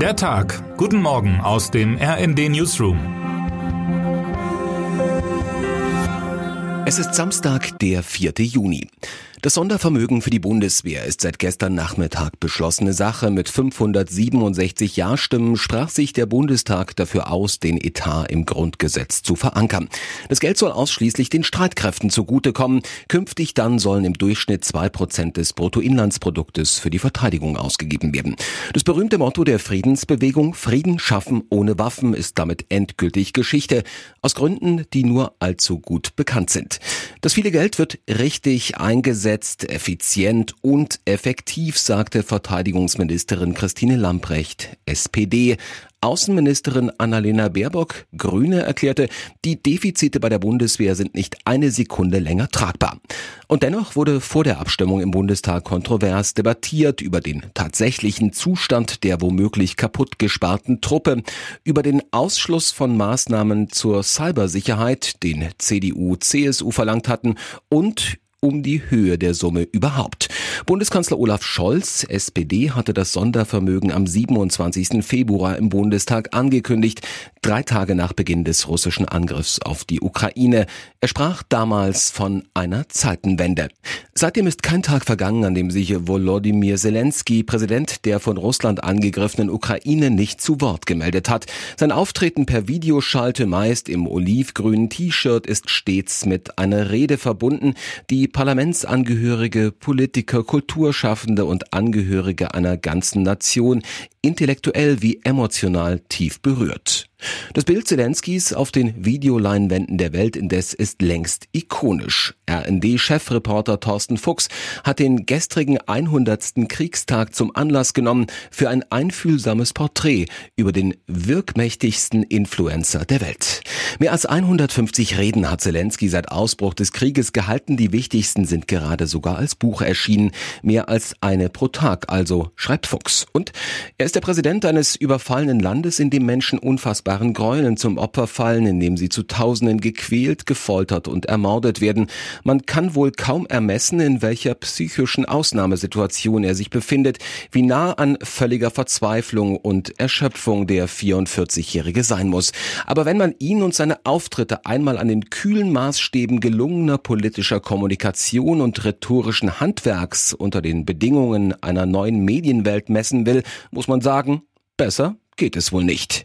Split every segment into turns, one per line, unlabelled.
Der Tag. Guten Morgen aus dem RND Newsroom.
Es ist Samstag, der 4. Juni. Das Sondervermögen für die Bundeswehr ist seit gestern Nachmittag beschlossene Sache. Mit 567 Ja-Stimmen sprach sich der Bundestag dafür aus, den Etat im Grundgesetz zu verankern. Das Geld soll ausschließlich den Streitkräften zugutekommen. Künftig dann sollen im Durchschnitt zwei Prozent des Bruttoinlandsproduktes für die Verteidigung ausgegeben werden. Das berühmte Motto der Friedensbewegung Frieden schaffen ohne Waffen ist damit endgültig Geschichte. Aus Gründen, die nur allzu gut bekannt sind. Das viele Geld wird richtig eingesetzt effizient und effektiv, sagte Verteidigungsministerin Christine Lamprecht, SPD. Außenministerin Annalena Baerbock, Grüne, erklärte, die Defizite bei der Bundeswehr sind nicht eine Sekunde länger tragbar. Und dennoch wurde vor der Abstimmung im Bundestag kontrovers debattiert über den tatsächlichen Zustand der womöglich kaputt gesparten Truppe, über den Ausschluss von Maßnahmen zur Cybersicherheit, den CDU, CSU verlangt hatten, und um die Höhe der Summe überhaupt. Bundeskanzler Olaf Scholz, SPD, hatte das Sondervermögen am 27. Februar im Bundestag angekündigt, drei Tage nach Beginn des russischen Angriffs auf die Ukraine. Er sprach damals von einer Zeitenwende. Seitdem ist kein Tag vergangen, an dem sich Volodymyr Zelensky, Präsident der von Russland angegriffenen Ukraine, nicht zu Wort gemeldet hat. Sein Auftreten per Videoschalte, meist im olivgrünen T-Shirt, ist stets mit einer Rede verbunden, die Parlamentsangehörige, Politiker, Kulturschaffende und Angehörige einer ganzen Nation intellektuell wie emotional tief berührt. Das Bild Zelenskis auf den Videoleinwänden der Welt indes ist längst ikonisch. RND-Chefreporter Thorsten Fuchs hat den gestrigen 100. Kriegstag zum Anlass genommen für ein einfühlsames Porträt über den wirkmächtigsten Influencer der Welt. Mehr als 150 Reden hat Zelensky seit Ausbruch des Krieges gehalten. Die wichtigsten sind gerade sogar als Buch erschienen. Mehr als eine pro Tag also, schreibt Fuchs. Und er ist der Präsident eines überfallenen Landes, in dem Menschen unfassbaren Gräueln zum Opfer fallen, in dem sie zu Tausenden gequält, gefoltert und ermordet werden. Man kann wohl kaum ermessen, in welcher psychischen Ausnahmesituation er sich befindet, wie nah an völliger Verzweiflung und Erschöpfung der 44-Jährige sein muss. Aber wenn man ihn und seine Auftritte einmal an den kühlen Maßstäben gelungener politischer Kommunikation und rhetorischen Handwerks unter den Bedingungen einer neuen Medienwelt messen will, muss man sagen, besser geht es wohl nicht.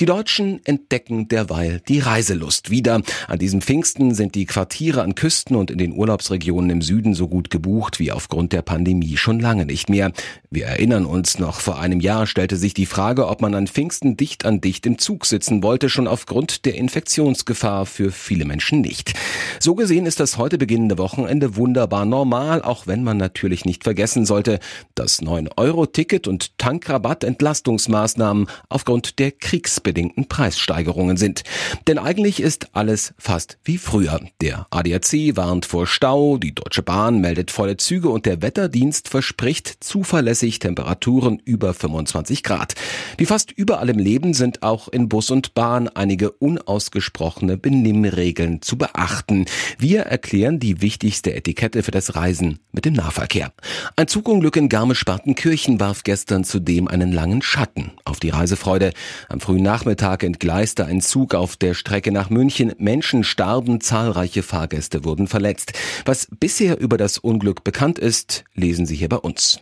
Die Deutschen entdecken derweil die Reiselust wieder. An diesem Pfingsten sind die Quartiere an Küsten und in den Urlaubsregionen im Süden so gut gebucht wie aufgrund der Pandemie schon lange nicht mehr. Wir erinnern uns noch, vor einem Jahr stellte sich die Frage, ob man an Pfingsten dicht an dicht im Zug sitzen wollte, schon aufgrund der Infektionsgefahr für viele Menschen nicht. So gesehen ist das heute beginnende Wochenende wunderbar normal, auch wenn man natürlich nicht vergessen sollte, dass 9-Euro-Ticket und Tankrabatt Entlastungsmaßnahmen aufgrund der Kriegs bedingten Preissteigerungen sind. Denn eigentlich ist alles fast wie früher. Der ADAC warnt vor Stau, die Deutsche Bahn meldet volle Züge und der Wetterdienst verspricht zuverlässig Temperaturen über 25 Grad. Wie fast überall im Leben sind auch in Bus und Bahn einige unausgesprochene Benimmregeln zu beachten. Wir erklären die wichtigste Etikette für das Reisen mit dem Nahverkehr. Ein Zugunglück in Garmisch-Partenkirchen warf gestern zudem einen langen Schatten auf die Reisefreude. Am frühen Nachmittag entgleiste ein Zug auf der Strecke nach München. Menschen starben, zahlreiche Fahrgäste wurden verletzt. Was bisher über das Unglück bekannt ist, lesen Sie hier bei uns.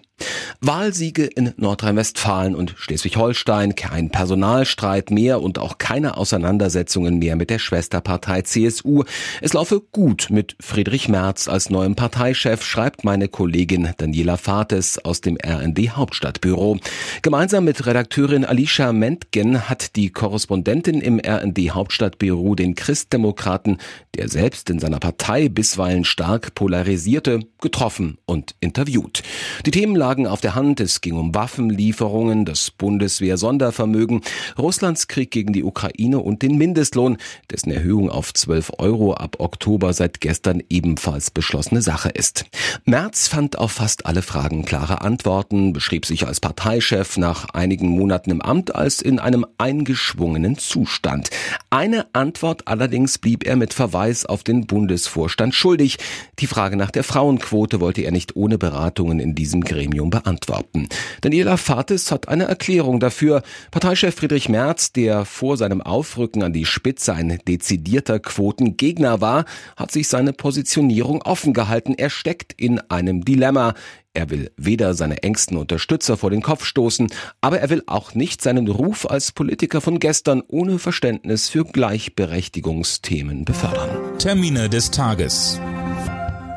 Wahlsiege in Nordrhein-Westfalen und Schleswig-Holstein, kein Personalstreit mehr und auch keine Auseinandersetzungen mehr mit der Schwesterpartei CSU. Es laufe gut mit Friedrich Merz als neuem Parteichef, schreibt meine Kollegin Daniela Fates aus dem RND Hauptstadtbüro. Gemeinsam mit Redakteurin Alicia Mentgen hat die Korrespondentin im RND Hauptstadtbüro den Christdemokraten, der selbst in seiner Partei bisweilen stark polarisierte, getroffen und interviewt. Die Themen lagen auf der Hand. Es ging um Waffenlieferungen, das Bundeswehr-Sondervermögen, Russlands Krieg gegen die Ukraine und den Mindestlohn, dessen Erhöhung auf 12 Euro ab Oktober seit gestern ebenfalls beschlossene Sache ist. Merz fand auf fast alle Fragen klare Antworten, beschrieb sich als Parteichef nach einigen Monaten im Amt als in einem eingeschwungenen Zustand. Eine Antwort allerdings blieb er mit Verweis auf den Bundesvorstand schuldig. Die Frage nach der Frauenquote wollte er nicht ohne Beratungen in diesem Gremium Gremium beantworten. Daniela Fatis hat eine Erklärung dafür. Parteichef Friedrich Merz, der vor seinem Aufrücken an die Spitze ein dezidierter Quotengegner war, hat sich seine Positionierung offen gehalten. Er steckt in einem Dilemma. Er will weder seine engsten Unterstützer vor den Kopf stoßen, aber er will auch nicht seinen Ruf als Politiker von gestern ohne Verständnis für Gleichberechtigungsthemen befördern.
Termine des Tages.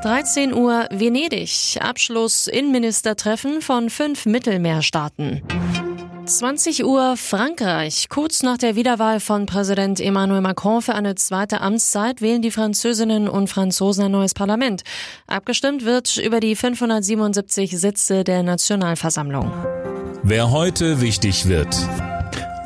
13 Uhr Venedig. Abschluss Innenministertreffen von fünf Mittelmeerstaaten. 20 Uhr Frankreich. Kurz nach der Wiederwahl von Präsident Emmanuel Macron für eine zweite Amtszeit wählen die Französinnen und Franzosen ein neues Parlament. Abgestimmt wird über die 577 Sitze der Nationalversammlung.
Wer heute wichtig wird.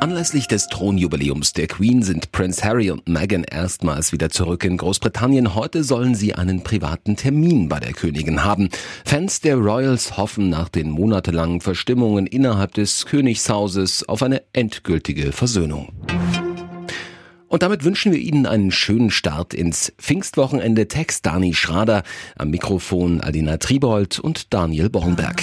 Anlässlich des Thronjubiläums der Queen sind Prince Harry und Meghan erstmals wieder zurück in Großbritannien. Heute sollen sie einen privaten Termin bei der Königin haben. Fans der Royals hoffen nach den monatelangen Verstimmungen innerhalb des Königshauses auf eine endgültige Versöhnung. Und damit wünschen wir Ihnen einen schönen Start ins Pfingstwochenende. Text Dani Schrader, am Mikrofon Alina Tribold und Daniel Bornberg.